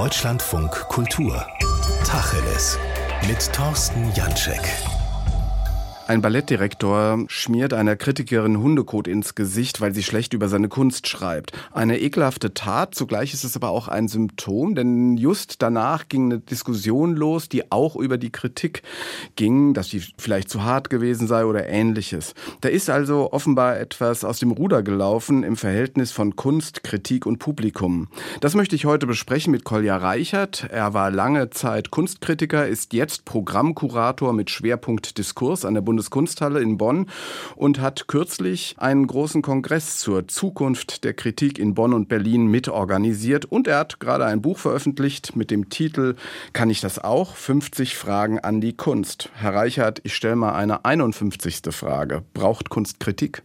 Deutschlandfunk Kultur. Tacheles. Mit Thorsten Janschek. Ein Ballettdirektor schmiert einer Kritikerin Hundekot ins Gesicht, weil sie schlecht über seine Kunst schreibt. Eine ekelhafte Tat, zugleich ist es aber auch ein Symptom, denn just danach ging eine Diskussion los, die auch über die Kritik ging, dass sie vielleicht zu hart gewesen sei oder ähnliches. Da ist also offenbar etwas aus dem Ruder gelaufen im Verhältnis von Kunst, Kritik und Publikum. Das möchte ich heute besprechen mit Kolja Reichert. Er war lange Zeit Kunstkritiker, ist jetzt Programmkurator mit Schwerpunkt Diskurs an der Bundes Bundeskunsthalle in Bonn und hat kürzlich einen großen Kongress zur Zukunft der Kritik in Bonn und Berlin mitorganisiert. Und er hat gerade ein Buch veröffentlicht mit dem Titel Kann ich das auch? 50 Fragen an die Kunst. Herr Reichert, ich stelle mal eine 51. Frage. Braucht Kunst Kritik?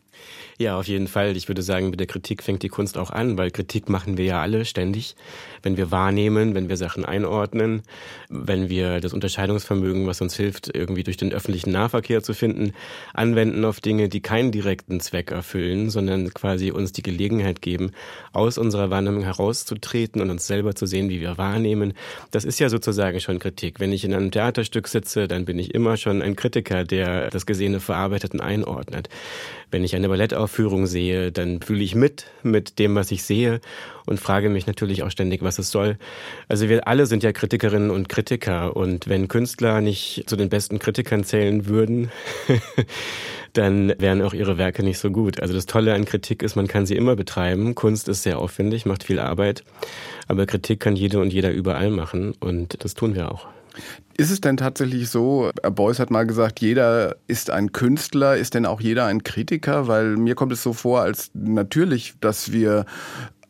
Ja, auf jeden Fall. Ich würde sagen, mit der Kritik fängt die Kunst auch an, weil Kritik machen wir ja alle ständig. Wenn wir wahrnehmen, wenn wir Sachen einordnen, wenn wir das Unterscheidungsvermögen, was uns hilft, irgendwie durch den öffentlichen Nahverkehr zu finden, anwenden auf Dinge, die keinen direkten Zweck erfüllen, sondern quasi uns die Gelegenheit geben, aus unserer Wahrnehmung herauszutreten und uns selber zu sehen, wie wir wahrnehmen. Das ist ja sozusagen schon Kritik. Wenn ich in einem Theaterstück sitze, dann bin ich immer schon ein Kritiker, der das Gesehene verarbeitet und einordnet. Wenn ich eine Ballettaufführung sehe, dann fühle ich mit mit dem, was ich sehe und frage mich natürlich auch ständig, was es soll. Also wir alle sind ja Kritikerinnen und Kritiker und wenn Künstler nicht zu den besten Kritikern zählen würden, dann wären auch ihre Werke nicht so gut. Also das Tolle an Kritik ist, man kann sie immer betreiben. Kunst ist sehr aufwendig, macht viel Arbeit, aber Kritik kann jede und jeder überall machen und das tun wir auch. Ist es denn tatsächlich so, Beuys hat mal gesagt, jeder ist ein Künstler, ist denn auch jeder ein Kritiker? Weil mir kommt es so vor, als natürlich, dass wir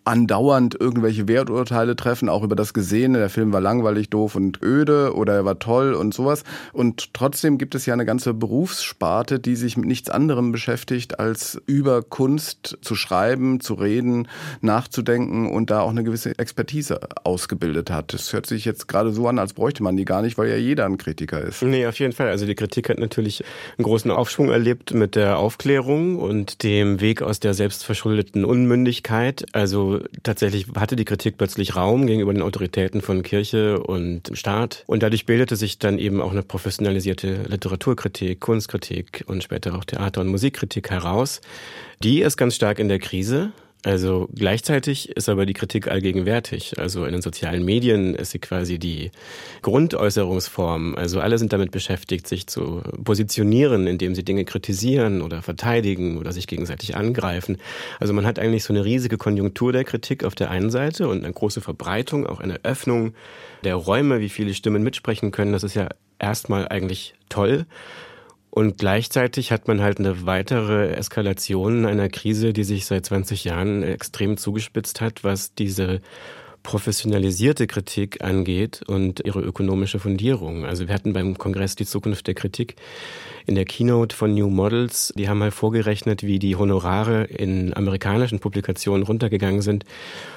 andauernd irgendwelche Werturteile treffen, auch über das Gesehene. Der Film war langweilig, doof und öde oder er war toll und sowas. Und trotzdem gibt es ja eine ganze Berufssparte, die sich mit nichts anderem beschäftigt, als über Kunst zu schreiben, zu reden, nachzudenken und da auch eine gewisse Expertise ausgebildet hat. Das hört sich jetzt gerade so an, als bräuchte man die gar nicht, weil ja jeder ein Kritiker ist. Nee, auf jeden Fall. Also die Kritik hat natürlich einen großen Aufschwung erlebt mit der Aufklärung und dem Weg aus der selbstverschuldeten Unmündigkeit. Also tatsächlich hatte die Kritik plötzlich Raum gegenüber den Autoritäten von Kirche und Staat. Und dadurch bildete sich dann eben auch eine professionalisierte Literaturkritik, Kunstkritik und später auch Theater- und Musikkritik heraus. Die ist ganz stark in der Krise. Also gleichzeitig ist aber die Kritik allgegenwärtig. Also in den sozialen Medien ist sie quasi die Grundäußerungsform. Also alle sind damit beschäftigt, sich zu positionieren, indem sie Dinge kritisieren oder verteidigen oder sich gegenseitig angreifen. Also man hat eigentlich so eine riesige Konjunktur der Kritik auf der einen Seite und eine große Verbreitung, auch eine Öffnung der Räume, wie viele Stimmen mitsprechen können. Das ist ja erstmal eigentlich toll. Und gleichzeitig hat man halt eine weitere Eskalation einer Krise, die sich seit 20 Jahren extrem zugespitzt hat, was diese professionalisierte Kritik angeht und ihre ökonomische Fundierung. Also wir hatten beim Kongress die Zukunft der Kritik in der Keynote von New Models, die haben mal vorgerechnet, wie die Honorare in amerikanischen Publikationen runtergegangen sind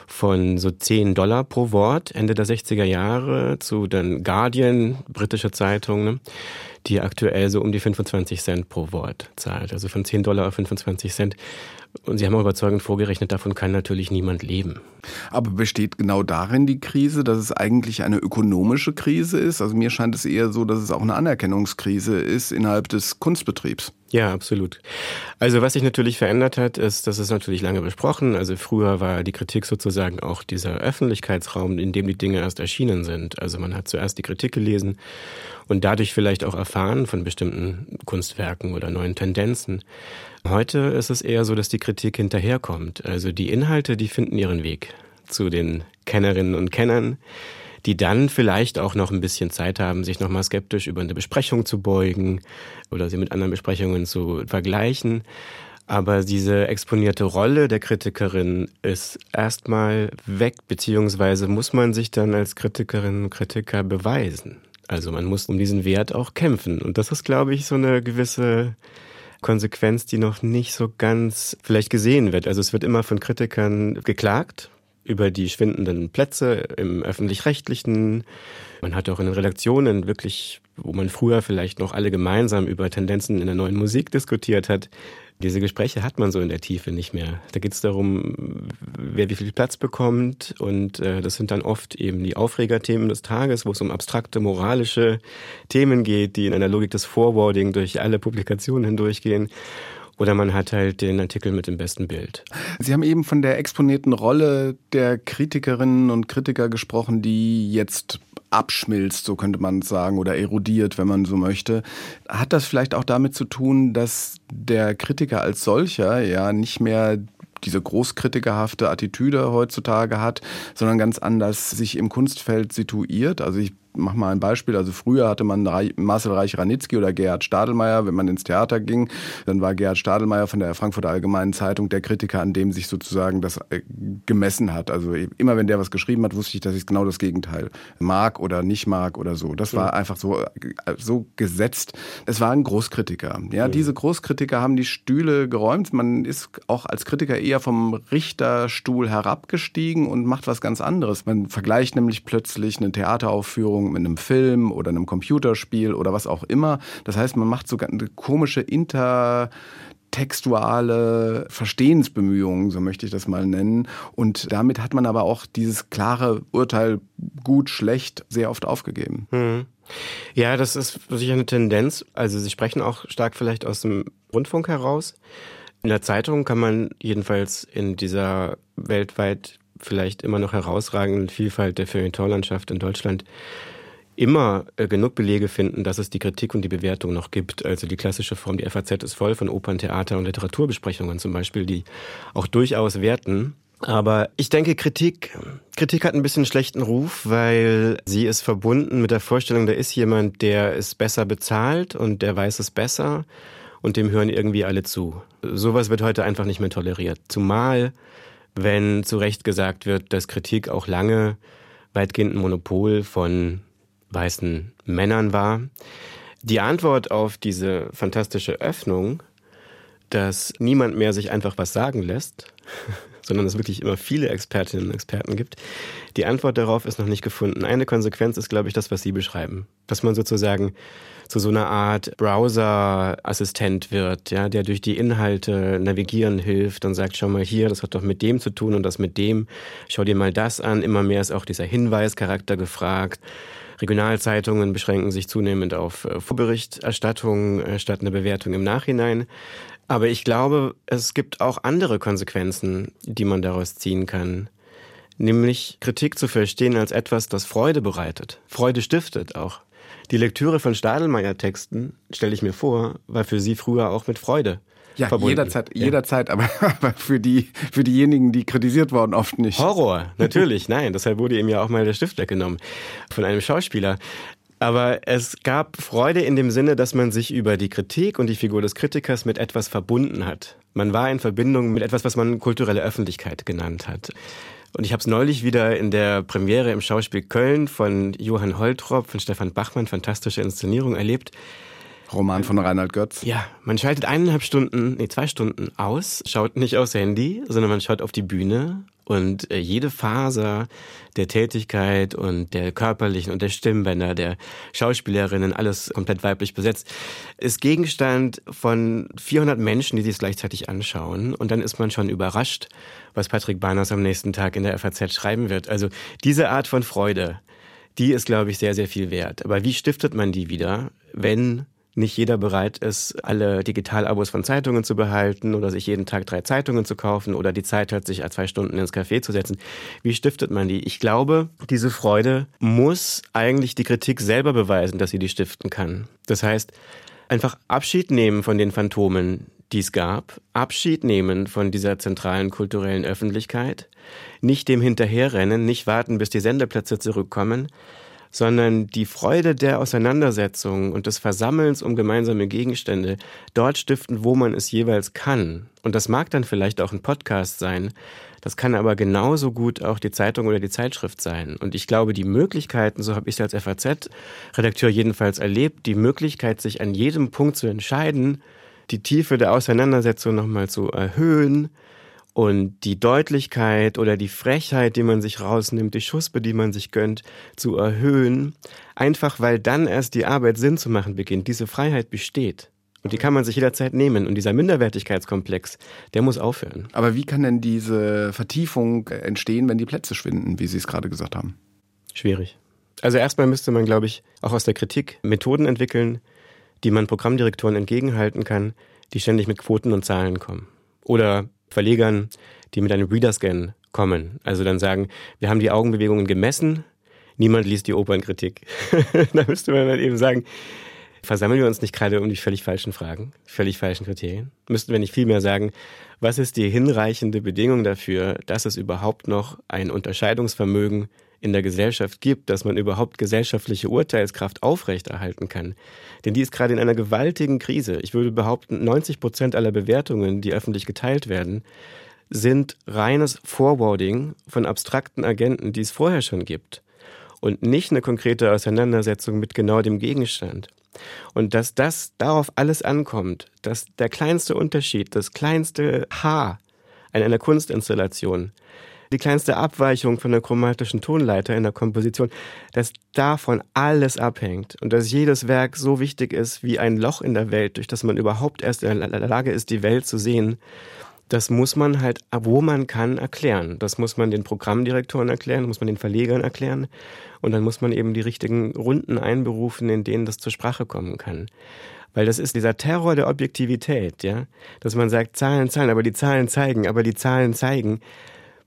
von so 10 Dollar pro Wort Ende der 60er Jahre zu dann Guardian, britische Zeitung, ne, die aktuell so um die 25 Cent pro Wort zahlt. Also von 10 Dollar auf 25 Cent. Und Sie haben auch überzeugend vorgerechnet, davon kann natürlich niemand leben. Aber besteht genau darin die Krise, dass es eigentlich eine ökonomische Krise ist? Also mir scheint es eher so, dass es auch eine Anerkennungskrise ist innerhalb des Kunstbetriebs. Ja, absolut. Also was sich natürlich verändert hat, ist, das ist natürlich lange besprochen. Also früher war die Kritik sozusagen auch dieser Öffentlichkeitsraum, in dem die Dinge erst erschienen sind. Also man hat zuerst die Kritik gelesen und dadurch vielleicht auch erfahren von bestimmten Kunstwerken oder neuen Tendenzen. Heute ist es eher so, dass die Kritik hinterherkommt. Also die Inhalte, die finden ihren Weg zu den Kennerinnen und Kennern die dann vielleicht auch noch ein bisschen Zeit haben, sich nochmal skeptisch über eine Besprechung zu beugen oder sie mit anderen Besprechungen zu vergleichen. Aber diese exponierte Rolle der Kritikerin ist erstmal weg, beziehungsweise muss man sich dann als Kritikerin und Kritiker beweisen. Also man muss um diesen Wert auch kämpfen. Und das ist, glaube ich, so eine gewisse Konsequenz, die noch nicht so ganz vielleicht gesehen wird. Also es wird immer von Kritikern geklagt, über die schwindenden Plätze im öffentlich-rechtlichen. Man hat auch in den Redaktionen wirklich, wo man früher vielleicht noch alle gemeinsam über Tendenzen in der neuen Musik diskutiert hat, Diese Gespräche hat man so in der Tiefe nicht mehr. Da geht es darum, wer wie viel Platz bekommt. Und äh, das sind dann oft eben die Aufregerthemen des Tages, wo es um abstrakte moralische Themen geht, die in einer Logik des Forwarding durch alle Publikationen hindurchgehen. Oder man hat halt den Artikel mit dem besten Bild. Sie haben eben von der exponierten Rolle der Kritikerinnen und Kritiker gesprochen, die jetzt abschmilzt, so könnte man sagen, oder erodiert, wenn man so möchte. Hat das vielleicht auch damit zu tun, dass der Kritiker als solcher ja nicht mehr diese großkritikerhafte Attitüde heutzutage hat, sondern ganz anders sich im Kunstfeld situiert. Also ich mach mal ein Beispiel. Also früher hatte man Marcel Reich-Ranitzky oder Gerhard Stadelmeier. Wenn man ins Theater ging, dann war Gerhard Stadelmeier von der Frankfurter Allgemeinen Zeitung der Kritiker, an dem sich sozusagen das äh, gemessen hat. Also immer wenn der was geschrieben hat, wusste ich, dass ich genau das Gegenteil mag oder nicht mag oder so. Das war einfach so, äh, so gesetzt. Es war ein Großkritiker. Ja, mhm. diese Großkritiker haben die Stühle geräumt. Man ist auch als Kritiker eher vom Richterstuhl herabgestiegen und macht was ganz anderes. Man vergleicht nämlich plötzlich eine Theateraufführung mit einem Film oder einem Computerspiel oder was auch immer. Das heißt, man macht sogar eine komische Inter textuale Verstehensbemühungen, so möchte ich das mal nennen. Und damit hat man aber auch dieses klare Urteil gut, schlecht sehr oft aufgegeben. Hm. Ja, das ist sicher eine Tendenz. Also Sie sprechen auch stark vielleicht aus dem Rundfunk heraus. In der Zeitung kann man jedenfalls in dieser weltweit vielleicht immer noch herausragenden Vielfalt der Feuilletonlandschaft in Deutschland immer äh, genug Belege finden, dass es die Kritik und die Bewertung noch gibt. Also die klassische Form, die FAZ ist voll von Opern, Theater und Literaturbesprechungen zum Beispiel, die auch durchaus werten. Aber ich denke, Kritik, Kritik hat ein bisschen schlechten Ruf, weil sie ist verbunden mit der Vorstellung, da ist jemand, der ist besser bezahlt und der weiß es besser und dem hören irgendwie alle zu. Sowas wird heute einfach nicht mehr toleriert. Zumal, wenn zu Recht gesagt wird, dass Kritik auch lange weitgehend ein Monopol von weißen Männern war. Die Antwort auf diese fantastische Öffnung, dass niemand mehr sich einfach was sagen lässt, sondern es wirklich immer viele Expertinnen und Experten gibt. Die Antwort darauf ist noch nicht gefunden. Eine Konsequenz ist, glaube ich, das, was Sie beschreiben. Dass man sozusagen zu so einer Art Browser-Assistent wird, ja, der durch die Inhalte navigieren hilft und sagt, schau mal hier, das hat doch mit dem zu tun und das mit dem. Schau dir mal das an. Immer mehr ist auch dieser Hinweischarakter gefragt. Regionalzeitungen beschränken sich zunehmend auf äh, Vorberichterstattung äh, statt eine Bewertung im Nachhinein. Aber ich glaube, es gibt auch andere Konsequenzen, die man daraus ziehen kann. Nämlich Kritik zu verstehen als etwas, das Freude bereitet, Freude stiftet auch. Die Lektüre von Stadelmeier-Texten, stelle ich mir vor, war für Sie früher auch mit Freude ja, verbunden. jederzeit, ja. jederzeit, aber, aber für die, für diejenigen, die kritisiert wurden, oft nicht. Horror, natürlich, nein. Deshalb wurde ihm ja auch mal der Stift weggenommen von einem Schauspieler. Aber es gab Freude in dem Sinne, dass man sich über die Kritik und die Figur des Kritikers mit etwas verbunden hat. Man war in Verbindung mit etwas, was man kulturelle Öffentlichkeit genannt hat. Und ich habe es neulich wieder in der Premiere im Schauspiel Köln von Johann Holtrop, von Stefan Bachmann, fantastische Inszenierung erlebt. Roman von Reinhard Götz. Ja, man schaltet eineinhalb Stunden, nee, zwei Stunden aus, schaut nicht aufs Handy, sondern man schaut auf die Bühne und äh, jede Faser der Tätigkeit und der körperlichen und der Stimmbänder der Schauspielerinnen, alles komplett weiblich besetzt, ist Gegenstand von 400 Menschen, die sich es gleichzeitig anschauen. Und dann ist man schon überrascht, was Patrick Barners am nächsten Tag in der FAZ schreiben wird. Also diese Art von Freude, die ist, glaube ich, sehr, sehr viel wert. Aber wie stiftet man die wieder, wenn nicht jeder bereit ist, alle Digitalabos von Zeitungen zu behalten oder sich jeden Tag drei Zeitungen zu kaufen oder die Zeit hat, sich zwei Stunden ins Café zu setzen. Wie stiftet man die? Ich glaube, diese Freude muss eigentlich die Kritik selber beweisen, dass sie die stiften kann. Das heißt, einfach Abschied nehmen von den Phantomen, die es gab, Abschied nehmen von dieser zentralen kulturellen Öffentlichkeit, nicht dem hinterherrennen, nicht warten, bis die Sendeplätze zurückkommen, sondern die Freude der Auseinandersetzung und des Versammelns um gemeinsame Gegenstände dort stiften, wo man es jeweils kann. Und das mag dann vielleicht auch ein Podcast sein, das kann aber genauso gut auch die Zeitung oder die Zeitschrift sein. Und ich glaube, die Möglichkeiten, so habe ich es als FAZ-Redakteur jedenfalls erlebt, die Möglichkeit, sich an jedem Punkt zu entscheiden, die Tiefe der Auseinandersetzung nochmal zu erhöhen, und die Deutlichkeit oder die Frechheit, die man sich rausnimmt, die Schuspe, die man sich gönnt, zu erhöhen, einfach weil dann erst die Arbeit Sinn zu machen beginnt. Diese Freiheit besteht. Und die kann man sich jederzeit nehmen. Und dieser Minderwertigkeitskomplex, der muss aufhören. Aber wie kann denn diese Vertiefung entstehen, wenn die Plätze schwinden, wie Sie es gerade gesagt haben? Schwierig. Also erstmal müsste man, glaube ich, auch aus der Kritik Methoden entwickeln, die man Programmdirektoren entgegenhalten kann, die ständig mit Quoten und Zahlen kommen. Oder Verlegern, die mit einem Readerscan kommen. Also dann sagen, wir haben die Augenbewegungen gemessen, niemand liest die Opernkritik. da müsste man dann eben sagen, versammeln wir uns nicht gerade um die völlig falschen Fragen, völlig falschen Kriterien? Müssten wir nicht vielmehr sagen, was ist die hinreichende Bedingung dafür, dass es überhaupt noch ein Unterscheidungsvermögen in der Gesellschaft gibt, dass man überhaupt gesellschaftliche Urteilskraft aufrechterhalten kann. Denn die ist gerade in einer gewaltigen Krise. Ich würde behaupten, 90 Prozent aller Bewertungen, die öffentlich geteilt werden, sind reines Forwarding von abstrakten Agenten, die es vorher schon gibt. Und nicht eine konkrete Auseinandersetzung mit genau dem Gegenstand. Und dass das darauf alles ankommt, dass der kleinste Unterschied, das kleinste Haar in einer Kunstinstallation die kleinste Abweichung von der chromatischen Tonleiter in der Komposition, dass davon alles abhängt und dass jedes Werk so wichtig ist wie ein Loch in der Welt, durch das man überhaupt erst in der Lage ist, die Welt zu sehen. Das muss man halt, wo man kann, erklären. Das muss man den Programmdirektoren erklären, muss man den Verlegern erklären. Und dann muss man eben die richtigen Runden einberufen, in denen das zur Sprache kommen kann. Weil das ist dieser Terror der Objektivität, ja. Dass man sagt, Zahlen, Zahlen, aber die Zahlen zeigen, aber die Zahlen zeigen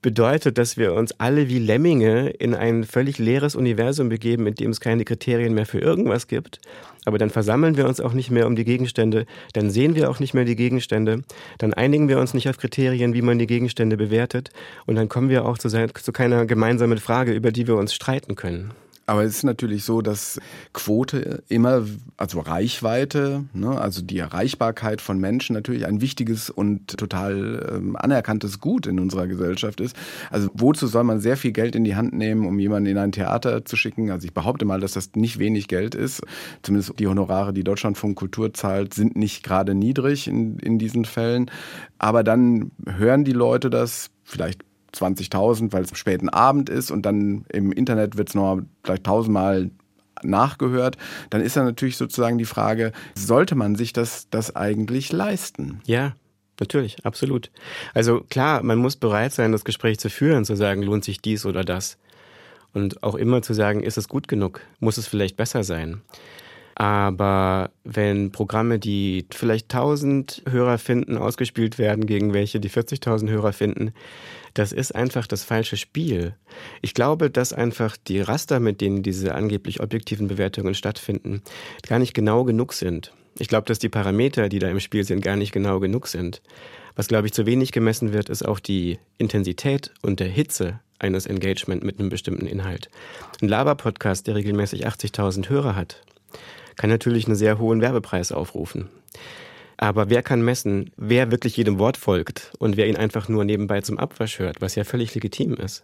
bedeutet, dass wir uns alle wie Lemminge in ein völlig leeres Universum begeben, in dem es keine Kriterien mehr für irgendwas gibt. Aber dann versammeln wir uns auch nicht mehr um die Gegenstände, dann sehen wir auch nicht mehr die Gegenstände, dann einigen wir uns nicht auf Kriterien, wie man die Gegenstände bewertet und dann kommen wir auch zu, zu keiner gemeinsamen Frage, über die wir uns streiten können. Aber es ist natürlich so, dass Quote immer, also Reichweite, ne, also die Erreichbarkeit von Menschen natürlich ein wichtiges und total ähm, anerkanntes Gut in unserer Gesellschaft ist. Also wozu soll man sehr viel Geld in die Hand nehmen, um jemanden in ein Theater zu schicken? Also ich behaupte mal, dass das nicht wenig Geld ist. Zumindest die Honorare, die Deutschlandfunk Kultur zahlt, sind nicht gerade niedrig in, in diesen Fällen. Aber dann hören die Leute das vielleicht 20.000, weil es späten Abend ist und dann im Internet wird es noch vielleicht tausendmal nachgehört, dann ist dann natürlich sozusagen die Frage, sollte man sich das, das eigentlich leisten? Ja, natürlich, absolut. Also klar, man muss bereit sein, das Gespräch zu führen, zu sagen, lohnt sich dies oder das. Und auch immer zu sagen, ist es gut genug? Muss es vielleicht besser sein? Aber wenn Programme, die vielleicht 1000 Hörer finden, ausgespielt werden gegen welche, die 40.000 Hörer finden, das ist einfach das falsche Spiel. Ich glaube, dass einfach die Raster, mit denen diese angeblich objektiven Bewertungen stattfinden, gar nicht genau genug sind. Ich glaube, dass die Parameter, die da im Spiel sind, gar nicht genau genug sind. Was, glaube ich, zu wenig gemessen wird, ist auch die Intensität und der Hitze eines Engagement mit einem bestimmten Inhalt. Ein Laber-Podcast, der regelmäßig 80.000 Hörer hat, kann natürlich einen sehr hohen Werbepreis aufrufen. Aber wer kann messen, wer wirklich jedem Wort folgt und wer ihn einfach nur nebenbei zum Abwasch hört, was ja völlig legitim ist?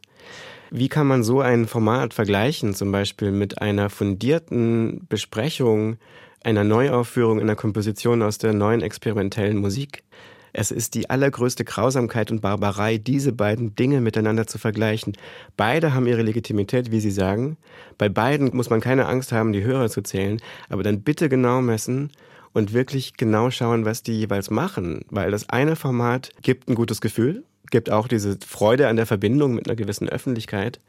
Wie kann man so ein Format vergleichen, zum Beispiel mit einer fundierten Besprechung einer Neuaufführung in der Komposition aus der neuen experimentellen Musik? Es ist die allergrößte Grausamkeit und Barbarei, diese beiden Dinge miteinander zu vergleichen. Beide haben ihre Legitimität, wie Sie sagen. Bei beiden muss man keine Angst haben, die Hörer zu zählen, aber dann bitte genau messen und wirklich genau schauen, was die jeweils machen. Weil das eine Format gibt ein gutes Gefühl, gibt auch diese Freude an der Verbindung mit einer gewissen Öffentlichkeit.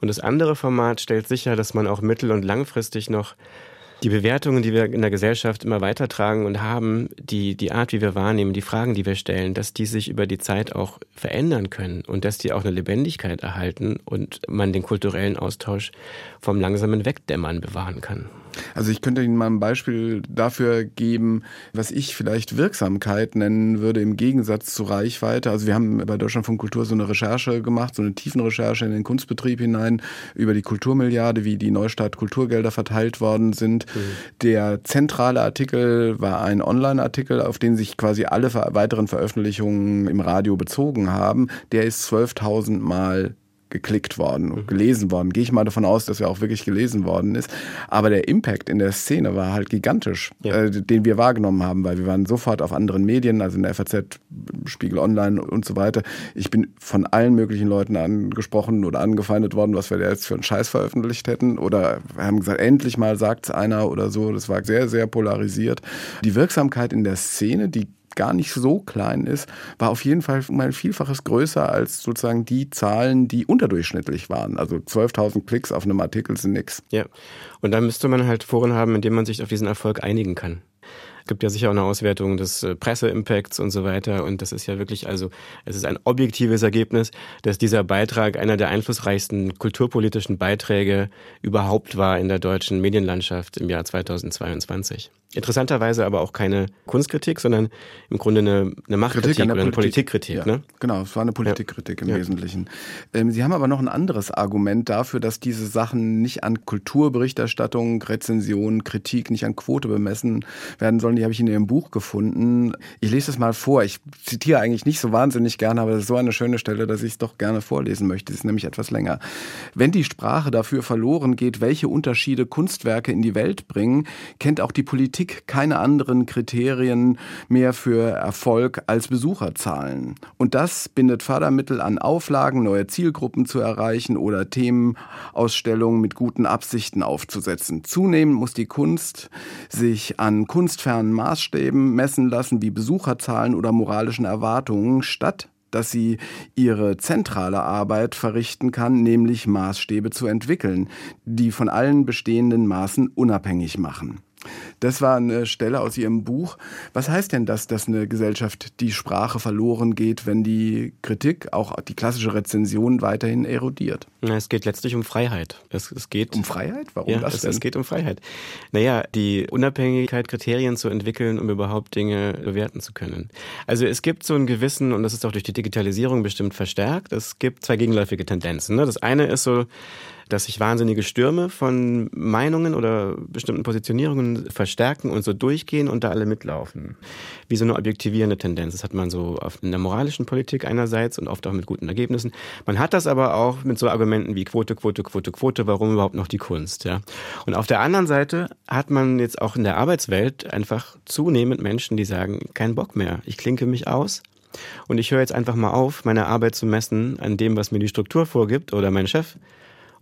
Und das andere Format stellt sicher, dass man auch mittel- und langfristig noch die Bewertungen, die wir in der Gesellschaft immer weitertragen und haben, die, die Art, wie wir wahrnehmen, die Fragen, die wir stellen, dass die sich über die Zeit auch verändern können und dass die auch eine Lebendigkeit erhalten und man den kulturellen Austausch vom langsamen Wegdämmern bewahren kann. Also ich könnte Ihnen mal ein Beispiel dafür geben, was ich vielleicht Wirksamkeit nennen würde im Gegensatz zu Reichweite. Also wir haben bei Deutschlandfunk Kultur so eine Recherche gemacht, so eine Tiefenrecherche in den Kunstbetrieb hinein über die Kulturmilliarde, wie die Neustart Kulturgelder verteilt worden sind. Mhm. Der zentrale Artikel war ein Online-Artikel, auf den sich quasi alle weiteren Veröffentlichungen im Radio bezogen haben. Der ist 12.000 Mal geklickt worden und mhm. gelesen worden. Gehe ich mal davon aus, dass er auch wirklich gelesen worden ist. Aber der Impact in der Szene war halt gigantisch, ja. äh, den wir wahrgenommen haben, weil wir waren sofort auf anderen Medien, also in der FAZ, Spiegel Online und so weiter. Ich bin von allen möglichen Leuten angesprochen oder angefeindet worden, was wir da jetzt für einen Scheiß veröffentlicht hätten. Oder haben gesagt, endlich mal sagt's einer oder so. Das war sehr, sehr polarisiert. Die Wirksamkeit in der Szene, die gar nicht so klein ist, war auf jeden Fall mal Vielfaches größer als sozusagen die Zahlen, die unterdurchschnittlich waren. Also 12.000 Klicks auf einem Artikel sind nix. Ja, und da müsste man halt Foren haben, in denen man sich auf diesen Erfolg einigen kann. Es gibt ja sicher auch eine Auswertung des äh, Presseimpacts und so weiter. Und das ist ja wirklich, also es ist ein objektives Ergebnis, dass dieser Beitrag einer der einflussreichsten kulturpolitischen Beiträge überhaupt war in der deutschen Medienlandschaft im Jahr 2022. Interessanterweise aber auch keine Kunstkritik, sondern im Grunde eine, eine Machtkritik oder eine Politik. Politikkritik. Ja, ne? Genau, es war eine Politikkritik ja. im ja. Wesentlichen. Ähm, Sie haben aber noch ein anderes Argument dafür, dass diese Sachen nicht an Kulturberichterstattung, Rezension, Kritik, nicht an Quote bemessen werden sollen. Die habe ich in Ihrem Buch gefunden. Ich lese es mal vor. Ich zitiere eigentlich nicht so wahnsinnig gerne, aber es ist so eine schöne Stelle, dass ich es doch gerne vorlesen möchte. Es ist nämlich etwas länger. Wenn die Sprache dafür verloren geht, welche Unterschiede Kunstwerke in die Welt bringen, kennt auch die Politik Politik keine anderen Kriterien mehr für Erfolg als Besucherzahlen. Und das bindet Fördermittel an Auflagen, neue Zielgruppen zu erreichen oder Themenausstellungen mit guten Absichten aufzusetzen. Zunehmend muss die Kunst sich an kunstfernen Maßstäben messen lassen, wie Besucherzahlen oder moralischen Erwartungen, statt dass sie ihre zentrale Arbeit verrichten kann, nämlich Maßstäbe zu entwickeln, die von allen bestehenden Maßen unabhängig machen. Das war eine Stelle aus Ihrem Buch. Was heißt denn das, dass eine Gesellschaft die Sprache verloren geht, wenn die Kritik, auch die klassische Rezension weiterhin erodiert? Es geht letztlich um Freiheit. Es, es geht um Freiheit? Warum ja, das es, es geht um Freiheit. Naja, die Unabhängigkeit, Kriterien zu entwickeln, um überhaupt Dinge bewerten zu können. Also es gibt so einen gewissen, und das ist auch durch die Digitalisierung bestimmt verstärkt, es gibt zwei gegenläufige Tendenzen. Ne? Das eine ist so, dass sich wahnsinnige Stürme von Meinungen oder bestimmten Positionierungen verstärken und so durchgehen und da alle mitlaufen. Wie so eine objektivierende Tendenz. Das hat man so in der moralischen Politik einerseits und oft auch mit guten Ergebnissen. Man hat das aber auch mit so Argumenten wie Quote, Quote, Quote, Quote, warum überhaupt noch die Kunst, ja. Und auf der anderen Seite hat man jetzt auch in der Arbeitswelt einfach zunehmend Menschen, die sagen, kein Bock mehr. Ich klinke mich aus. Und ich höre jetzt einfach mal auf, meine Arbeit zu messen an dem, was mir die Struktur vorgibt oder mein Chef,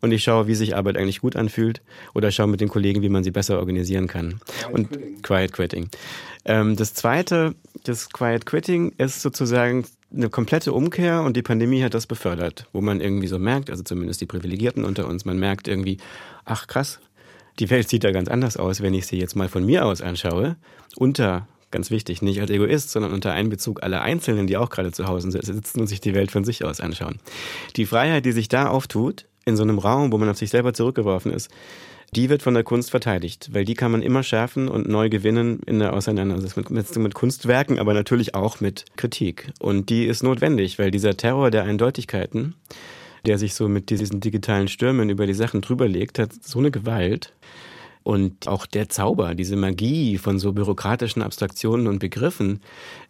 und ich schaue, wie sich Arbeit eigentlich gut anfühlt oder schaue mit den Kollegen, wie man sie besser organisieren kann. Quiet und Quitting. Quiet Quitting. Ähm, das zweite, das Quiet Quitting ist sozusagen eine komplette Umkehr und die Pandemie hat das befördert, wo man irgendwie so merkt, also zumindest die Privilegierten unter uns, man merkt irgendwie, ach krass, die Welt sieht da ganz anders aus, wenn ich sie jetzt mal von mir aus anschaue, unter ganz wichtig, nicht als Egoist, sondern unter Einbezug aller Einzelnen, die auch gerade zu Hause sitzen und sich die Welt von sich aus anschauen. Die Freiheit, die sich da auftut, in so einem Raum, wo man auf sich selber zurückgeworfen ist, die wird von der Kunst verteidigt, weil die kann man immer schärfen und neu gewinnen in der Auseinandersetzung mit, mit, Kunstwerken, aber natürlich auch mit Kritik. Und die ist notwendig, weil dieser Terror der Eindeutigkeiten, der sich so mit diesen digitalen Stürmen über die Sachen drüberlegt, hat so eine Gewalt, und auch der Zauber, diese Magie von so bürokratischen Abstraktionen und Begriffen,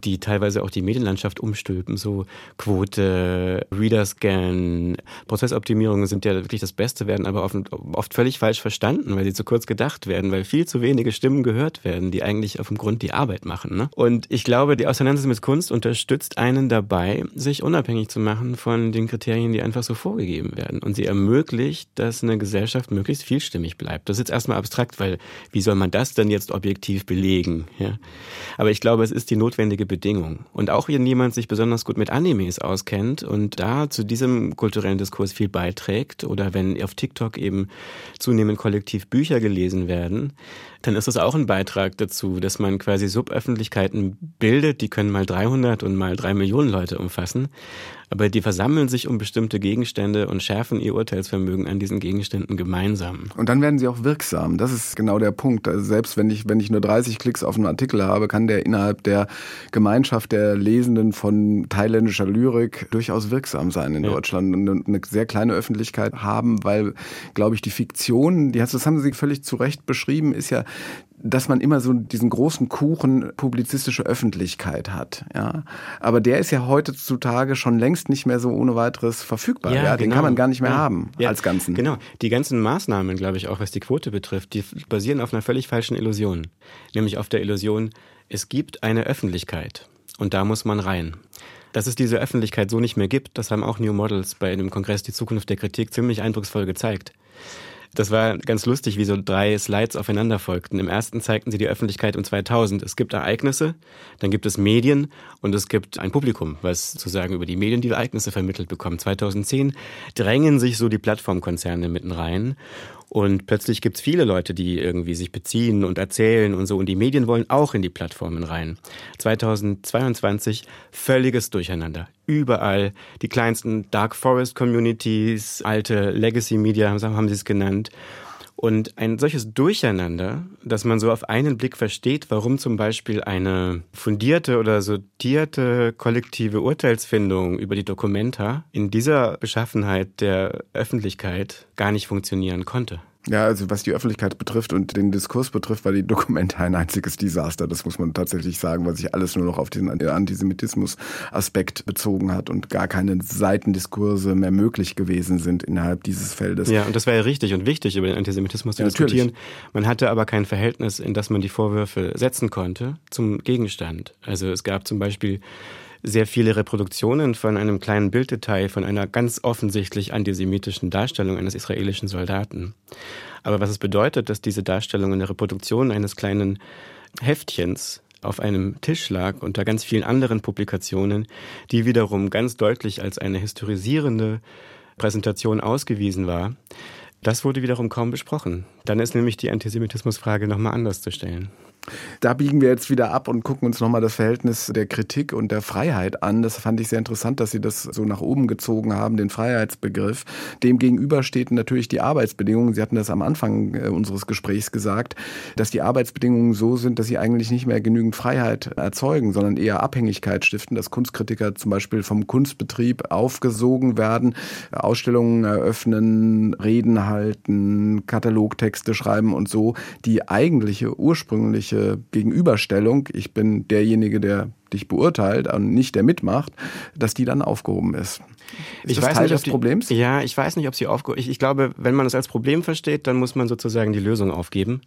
die teilweise auch die Medienlandschaft umstülpen, so Quote, Reader-Scan, Prozessoptimierungen sind ja wirklich das Beste, werden aber oft, oft völlig falsch verstanden, weil sie zu kurz gedacht werden, weil viel zu wenige Stimmen gehört werden, die eigentlich auf dem Grund die Arbeit machen. Ne? Und ich glaube, die Auseinandersetzung mit Kunst unterstützt einen dabei, sich unabhängig zu machen von den Kriterien, die einfach so vorgegeben werden. Und sie ermöglicht, dass eine Gesellschaft möglichst vielstimmig bleibt. Das ist jetzt erstmal abstrakt abstrakt, weil wie soll man das denn jetzt objektiv belegen? Ja? Aber ich glaube, es ist die notwendige Bedingung. Und auch wenn jemand sich besonders gut mit Animes auskennt und da zu diesem kulturellen Diskurs viel beiträgt oder wenn auf TikTok eben zunehmend kollektiv Bücher gelesen werden, dann ist das auch ein Beitrag dazu, dass man quasi Suböffentlichkeiten bildet, die können mal 300 und mal 3 Millionen Leute umfassen aber die versammeln sich um bestimmte Gegenstände und schärfen ihr Urteilsvermögen an diesen Gegenständen gemeinsam. Und dann werden sie auch wirksam. Das ist genau der Punkt. Also selbst wenn ich, wenn ich nur 30 Klicks auf einen Artikel habe, kann der innerhalb der Gemeinschaft der Lesenden von thailändischer Lyrik durchaus wirksam sein in ja. Deutschland und eine sehr kleine Öffentlichkeit haben, weil, glaube ich, die Fiktion, die, das haben Sie völlig zu Recht beschrieben, ist ja dass man immer so diesen großen Kuchen publizistische Öffentlichkeit hat. Ja, aber der ist ja heutzutage schon längst nicht mehr so ohne weiteres verfügbar. Ja, ja? den genau. kann man gar nicht mehr ja. haben ja. als Ganzen. Genau. Die ganzen Maßnahmen, glaube ich, auch was die Quote betrifft, die basieren auf einer völlig falschen Illusion, nämlich auf der Illusion, es gibt eine Öffentlichkeit und da muss man rein. Dass es diese Öffentlichkeit so nicht mehr gibt, das haben auch New Models bei dem Kongress Die Zukunft der Kritik ziemlich eindrucksvoll gezeigt. Das war ganz lustig, wie so drei Slides aufeinander folgten. Im ersten zeigten sie die Öffentlichkeit um 2000. Es gibt Ereignisse, dann gibt es Medien und es gibt ein Publikum, was sozusagen über die Medien die Ereignisse vermittelt bekommt. 2010 drängen sich so die Plattformkonzerne mitten rein und plötzlich gibt's viele Leute, die irgendwie sich beziehen und erzählen und so. Und die Medien wollen auch in die Plattformen rein. 2022 völliges Durcheinander. Überall die kleinsten Dark Forest Communities, alte Legacy Media haben sie es genannt. Und ein solches Durcheinander, dass man so auf einen Blick versteht, warum zum Beispiel eine fundierte oder sortierte kollektive Urteilsfindung über die Dokumenta in dieser Beschaffenheit der Öffentlichkeit gar nicht funktionieren konnte. Ja, also was die Öffentlichkeit betrifft und den Diskurs betrifft, war die Dokumente ein einziges Desaster. Das muss man tatsächlich sagen, weil sich alles nur noch auf diesen Antisemitismus-Aspekt bezogen hat und gar keine Seitendiskurse mehr möglich gewesen sind innerhalb dieses Feldes. Ja, und das war ja richtig und wichtig, über den Antisemitismus zu ja, diskutieren. Natürlich. Man hatte aber kein Verhältnis, in das man die Vorwürfe setzen konnte, zum Gegenstand. Also es gab zum Beispiel sehr viele Reproduktionen von einem kleinen Bilddetail von einer ganz offensichtlich antisemitischen Darstellung eines israelischen Soldaten. Aber was es bedeutet, dass diese Darstellung eine Reproduktion eines kleinen Heftchens auf einem Tisch lag unter ganz vielen anderen Publikationen, die wiederum ganz deutlich als eine historisierende Präsentation ausgewiesen war, das wurde wiederum kaum besprochen. Dann ist nämlich die Antisemitismusfrage nochmal anders zu stellen. Da biegen wir jetzt wieder ab und gucken uns nochmal das Verhältnis der Kritik und der Freiheit an. Das fand ich sehr interessant, dass Sie das so nach oben gezogen haben, den Freiheitsbegriff. Dem gegenüber steht natürlich die Arbeitsbedingungen. Sie hatten das am Anfang äh, unseres Gesprächs gesagt, dass die Arbeitsbedingungen so sind, dass sie eigentlich nicht mehr genügend Freiheit erzeugen, sondern eher Abhängigkeit stiften, dass Kunstkritiker zum Beispiel vom Kunstbetrieb aufgesogen werden, Ausstellungen eröffnen, Reden halten, Katalogtexte schreiben und so die eigentliche ursprüngliche ehrliche Gegenüberstellung, ich bin derjenige, der dich beurteilt und nicht der mitmacht, dass die dann aufgehoben ist. Ist ich weiß Teil nicht, des die, Problems? Ja, ich weiß nicht, ob sie aufgehoben ich, ich glaube, wenn man es als Problem versteht, dann muss man sozusagen die Lösung aufgeben,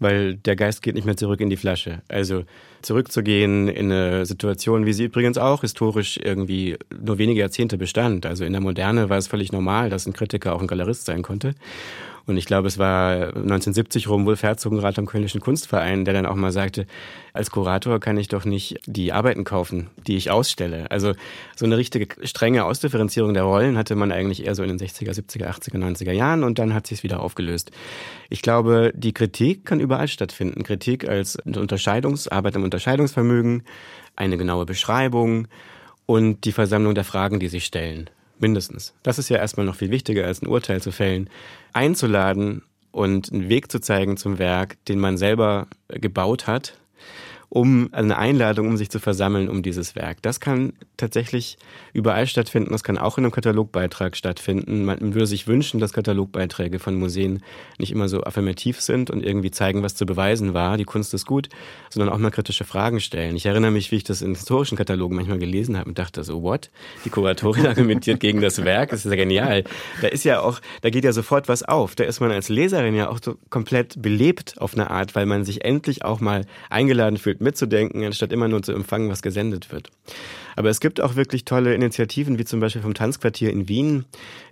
weil der Geist geht nicht mehr zurück in die Flasche. Also zurückzugehen in eine Situation, wie sie übrigens auch historisch irgendwie nur wenige Jahrzehnte bestand. Also in der Moderne war es völlig normal, dass ein Kritiker auch ein Galerist sein konnte. Und ich glaube, es war 1970 rum Wolf Herzogenrat am Kölnischen Kunstverein, der dann auch mal sagte, als Kurator kann ich doch nicht die Arbeiten kaufen, die ich ausstelle. Also so eine richtige strenge Ausdifferenzierung der Rollen hatte man eigentlich eher so in den 60er, 70er, 80er, 90er Jahren und dann hat sich es wieder aufgelöst. Ich glaube, die Kritik kann überall stattfinden. Kritik als Unterscheidungsarbeit im Unterscheidungsvermögen, eine genaue Beschreibung und die Versammlung der Fragen, die sich stellen mindestens. Das ist ja erstmal noch viel wichtiger, als ein Urteil zu fällen. Einzuladen und einen Weg zu zeigen zum Werk, den man selber gebaut hat, um eine Einladung, um sich zu versammeln um dieses Werk. Das kann tatsächlich überall stattfinden. Das kann auch in einem Katalogbeitrag stattfinden. Man würde sich wünschen, dass Katalogbeiträge von Museen nicht immer so affirmativ sind und irgendwie zeigen, was zu beweisen war. Die Kunst ist gut, sondern auch mal kritische Fragen stellen. Ich erinnere mich, wie ich das in historischen Katalogen manchmal gelesen habe und dachte so, what? Die Kuratorin argumentiert gegen das Werk. Das ist ja genial. Da ist ja auch, da geht ja sofort was auf. Da ist man als Leserin ja auch so komplett belebt auf eine Art, weil man sich endlich auch mal eingeladen fühlt, mitzudenken, anstatt immer nur zu empfangen, was gesendet wird. Aber es gibt auch wirklich tolle Initiativen, wie zum Beispiel vom Tanzquartier in Wien,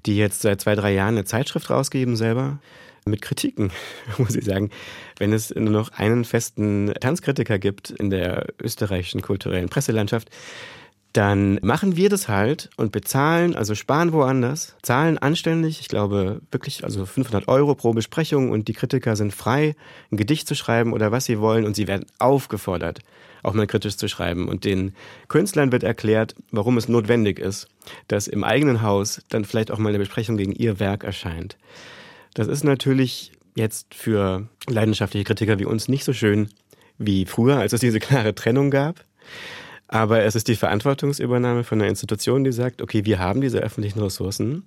die jetzt seit zwei, drei Jahren eine Zeitschrift rausgeben selber mit Kritiken, muss ich sagen. Wenn es nur noch einen festen Tanzkritiker gibt in der österreichischen kulturellen Presselandschaft, dann machen wir das halt und bezahlen, also sparen woanders, zahlen anständig, ich glaube wirklich, also 500 Euro pro Besprechung und die Kritiker sind frei, ein Gedicht zu schreiben oder was sie wollen und sie werden aufgefordert, auch mal kritisch zu schreiben. Und den Künstlern wird erklärt, warum es notwendig ist, dass im eigenen Haus dann vielleicht auch mal eine Besprechung gegen ihr Werk erscheint. Das ist natürlich jetzt für leidenschaftliche Kritiker wie uns nicht so schön wie früher, als es diese klare Trennung gab. Aber es ist die Verantwortungsübernahme von einer Institution, die sagt, okay, wir haben diese öffentlichen Ressourcen.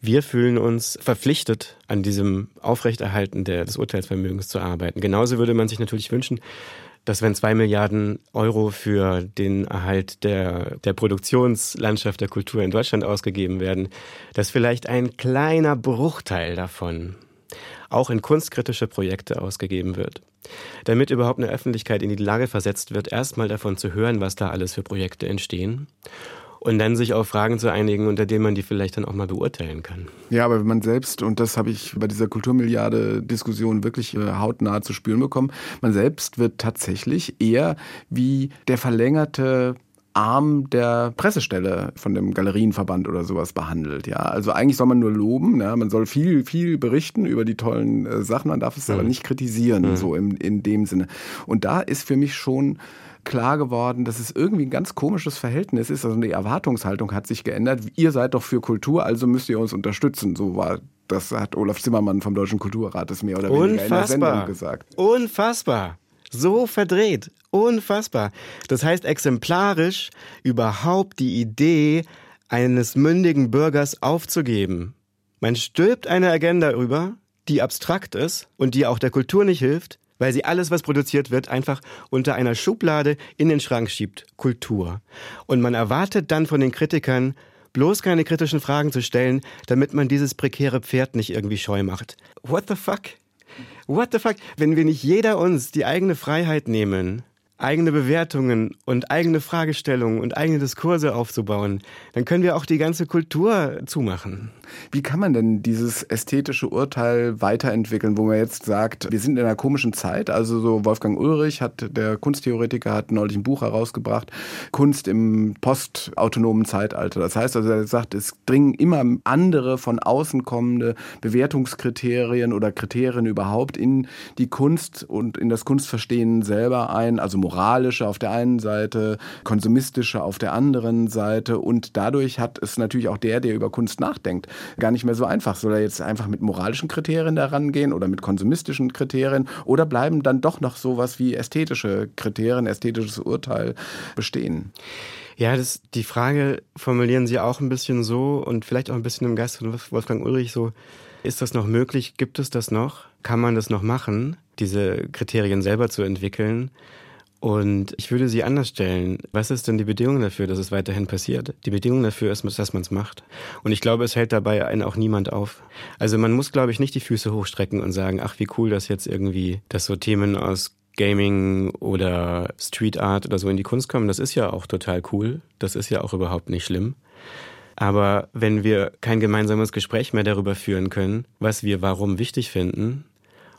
Wir fühlen uns verpflichtet, an diesem Aufrechterhalten der, des Urteilsvermögens zu arbeiten. Genauso würde man sich natürlich wünschen, dass wenn zwei Milliarden Euro für den Erhalt der, der Produktionslandschaft der Kultur in Deutschland ausgegeben werden, dass vielleicht ein kleiner Bruchteil davon auch in kunstkritische Projekte ausgegeben wird. Damit überhaupt eine Öffentlichkeit in die Lage versetzt wird, erstmal davon zu hören, was da alles für Projekte entstehen und dann sich auf Fragen zu einigen, unter denen man die vielleicht dann auch mal beurteilen kann. Ja, aber wenn man selbst, und das habe ich bei dieser Kulturmilliarde-Diskussion wirklich äh, hautnah zu spüren bekommen, man selbst wird tatsächlich eher wie der verlängerte Arm der Pressestelle von dem Galerienverband oder sowas behandelt. Ja, also eigentlich soll man nur loben. Ja? Man soll viel, viel berichten über die tollen äh, Sachen. Man darf es mhm. aber nicht kritisieren, mhm. so im, in dem Sinne. Und da ist für mich schon klar geworden, dass es irgendwie ein ganz komisches Verhältnis ist. Also die Erwartungshaltung hat sich geändert. Ihr seid doch für Kultur, also müsst ihr uns unterstützen. So war das hat Olaf Zimmermann vom Deutschen Kulturrat das mehr oder weniger Unfassbar. in der Sendung gesagt. Unfassbar. So verdreht. Unfassbar. Das heißt exemplarisch überhaupt die Idee eines mündigen Bürgers aufzugeben. Man stülpt eine Agenda über, die abstrakt ist und die auch der Kultur nicht hilft, weil sie alles, was produziert wird, einfach unter einer Schublade in den Schrank schiebt. Kultur. Und man erwartet dann von den Kritikern, bloß keine kritischen Fragen zu stellen, damit man dieses prekäre Pferd nicht irgendwie scheu macht. What the fuck? What the fuck? Wenn wir nicht jeder uns die eigene Freiheit nehmen, eigene Bewertungen und eigene Fragestellungen und eigene Diskurse aufzubauen, dann können wir auch die ganze Kultur zumachen. Wie kann man denn dieses ästhetische Urteil weiterentwickeln, wo man jetzt sagt, wir sind in einer komischen Zeit, also so Wolfgang Ulrich hat, der Kunsttheoretiker, hat neulich ein Buch herausgebracht, Kunst im postautonomen Zeitalter. Das heißt also, er sagt, es dringen immer andere von außen kommende Bewertungskriterien oder Kriterien überhaupt in die Kunst und in das Kunstverstehen selber ein, also moralische auf der einen Seite, konsumistische auf der anderen Seite und dadurch hat es natürlich auch der, der über Kunst nachdenkt, gar nicht mehr so einfach. Soll er jetzt einfach mit moralischen Kriterien daran gehen oder mit konsumistischen Kriterien oder bleiben dann doch noch sowas wie ästhetische Kriterien, ästhetisches Urteil bestehen? Ja, das, die Frage formulieren Sie auch ein bisschen so und vielleicht auch ein bisschen im Geist von Wolfgang Ulrich so, ist das noch möglich? Gibt es das noch? Kann man das noch machen, diese Kriterien selber zu entwickeln? Und ich würde sie anders stellen. Was ist denn die Bedingung dafür, dass es weiterhin passiert? Die Bedingung dafür ist, dass man es macht. Und ich glaube, es hält dabei einen auch niemand auf. Also man muss, glaube ich, nicht die Füße hochstrecken und sagen, ach, wie cool, dass jetzt irgendwie, dass so Themen aus Gaming oder Street Art oder so in die Kunst kommen. Das ist ja auch total cool. Das ist ja auch überhaupt nicht schlimm. Aber wenn wir kein gemeinsames Gespräch mehr darüber führen können, was wir warum wichtig finden,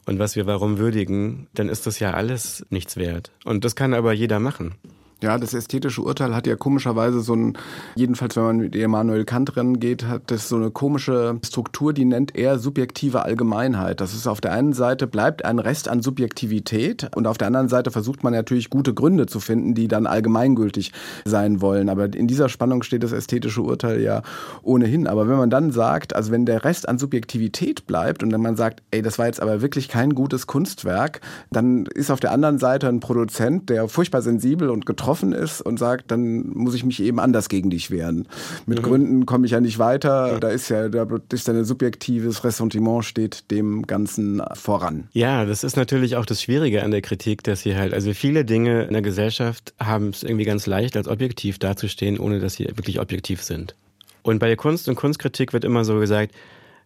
und was wir warum würdigen, dann ist das ja alles nichts wert. Und das kann aber jeder machen. Ja, das ästhetische Urteil hat ja komischerweise so ein, jedenfalls wenn man mit Emanuel Kant rennen geht, hat das so eine komische Struktur, die nennt er subjektive Allgemeinheit. Das ist auf der einen Seite bleibt ein Rest an Subjektivität und auf der anderen Seite versucht man natürlich gute Gründe zu finden, die dann allgemeingültig sein wollen. Aber in dieser Spannung steht das ästhetische Urteil ja ohnehin. Aber wenn man dann sagt, also wenn der Rest an Subjektivität bleibt und wenn man sagt, ey, das war jetzt aber wirklich kein gutes Kunstwerk, dann ist auf der anderen Seite ein Produzent, der furchtbar sensibel und getroffen betroffen ist und sagt, dann muss ich mich eben anders gegen dich wehren. Mit mhm. Gründen komme ich ja nicht weiter. Da ist ja, da ist ein subjektives Ressentiment steht dem Ganzen voran. Ja, das ist natürlich auch das Schwierige an der Kritik, dass sie halt, also viele Dinge in der Gesellschaft haben es irgendwie ganz leicht, als objektiv dazustehen, ohne dass sie wirklich objektiv sind. Und bei der Kunst und Kunstkritik wird immer so gesagt,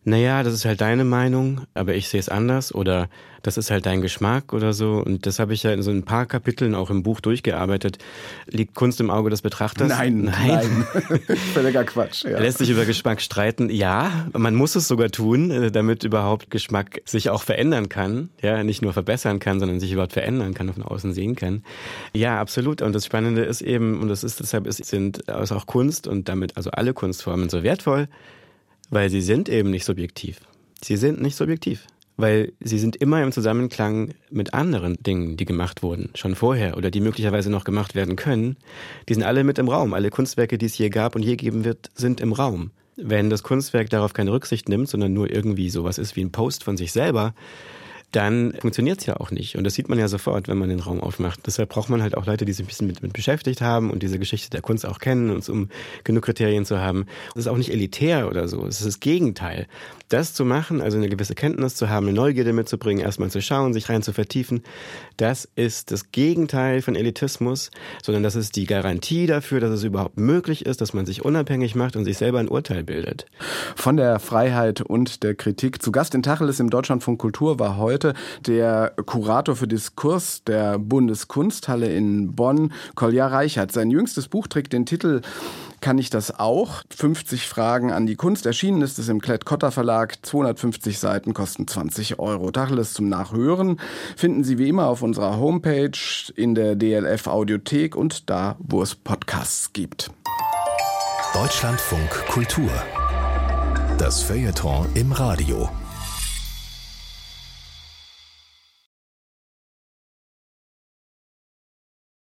naja, das ist halt deine Meinung, aber ich sehe es anders oder das ist halt dein Geschmack oder so. Und das habe ich ja in so ein paar Kapiteln auch im Buch durchgearbeitet. Liegt Kunst im Auge des Betrachters? Nein, nein. nein. Völliger Quatsch. Ja. Lässt sich über Geschmack streiten? Ja, man muss es sogar tun, äh, damit überhaupt Geschmack sich auch verändern kann. Ja, nicht nur verbessern kann, sondern sich überhaupt verändern kann, von außen sehen kann. Ja, absolut. Und das Spannende ist eben, und das ist deshalb, ist, sind also auch Kunst und damit also alle Kunstformen so wertvoll, weil sie sind eben nicht subjektiv. Sie sind nicht subjektiv. Weil sie sind immer im Zusammenklang mit anderen Dingen, die gemacht wurden, schon vorher oder die möglicherweise noch gemacht werden können. Die sind alle mit im Raum. Alle Kunstwerke, die es je gab und je geben wird, sind im Raum. Wenn das Kunstwerk darauf keine Rücksicht nimmt, sondern nur irgendwie sowas ist wie ein Post von sich selber, dann funktioniert es ja auch nicht. Und das sieht man ja sofort, wenn man den Raum aufmacht. Deshalb braucht man halt auch Leute, die sich ein bisschen mit, mit beschäftigt haben und diese Geschichte der Kunst auch kennen, uns um genug Kriterien zu haben. Das ist auch nicht elitär oder so. Es ist das Gegenteil. Das zu machen, also eine gewisse Kenntnis zu haben, eine Neugierde mitzubringen, erstmal zu schauen, sich rein zu vertiefen, das ist das Gegenteil von Elitismus, sondern das ist die Garantie dafür, dass es überhaupt möglich ist, dass man sich unabhängig macht und sich selber ein Urteil bildet. Von der Freiheit und der Kritik. Zu Gast in Tacheles im Deutschlandfunk Kultur war heute der Kurator für Diskurs der Bundeskunsthalle in Bonn, Kolja Reichert. Sein jüngstes Buch trägt den Titel kann ich das auch. 50 Fragen an die Kunst. Erschienen ist es im Klett-Cotta Verlag. 250 Seiten kosten 20 Euro. Tacheles zum Nachhören finden Sie wie immer auf unserer Homepage, in der DLF Audiothek und da, wo es Podcasts gibt. Deutschlandfunk Kultur. Das Feuilleton im Radio.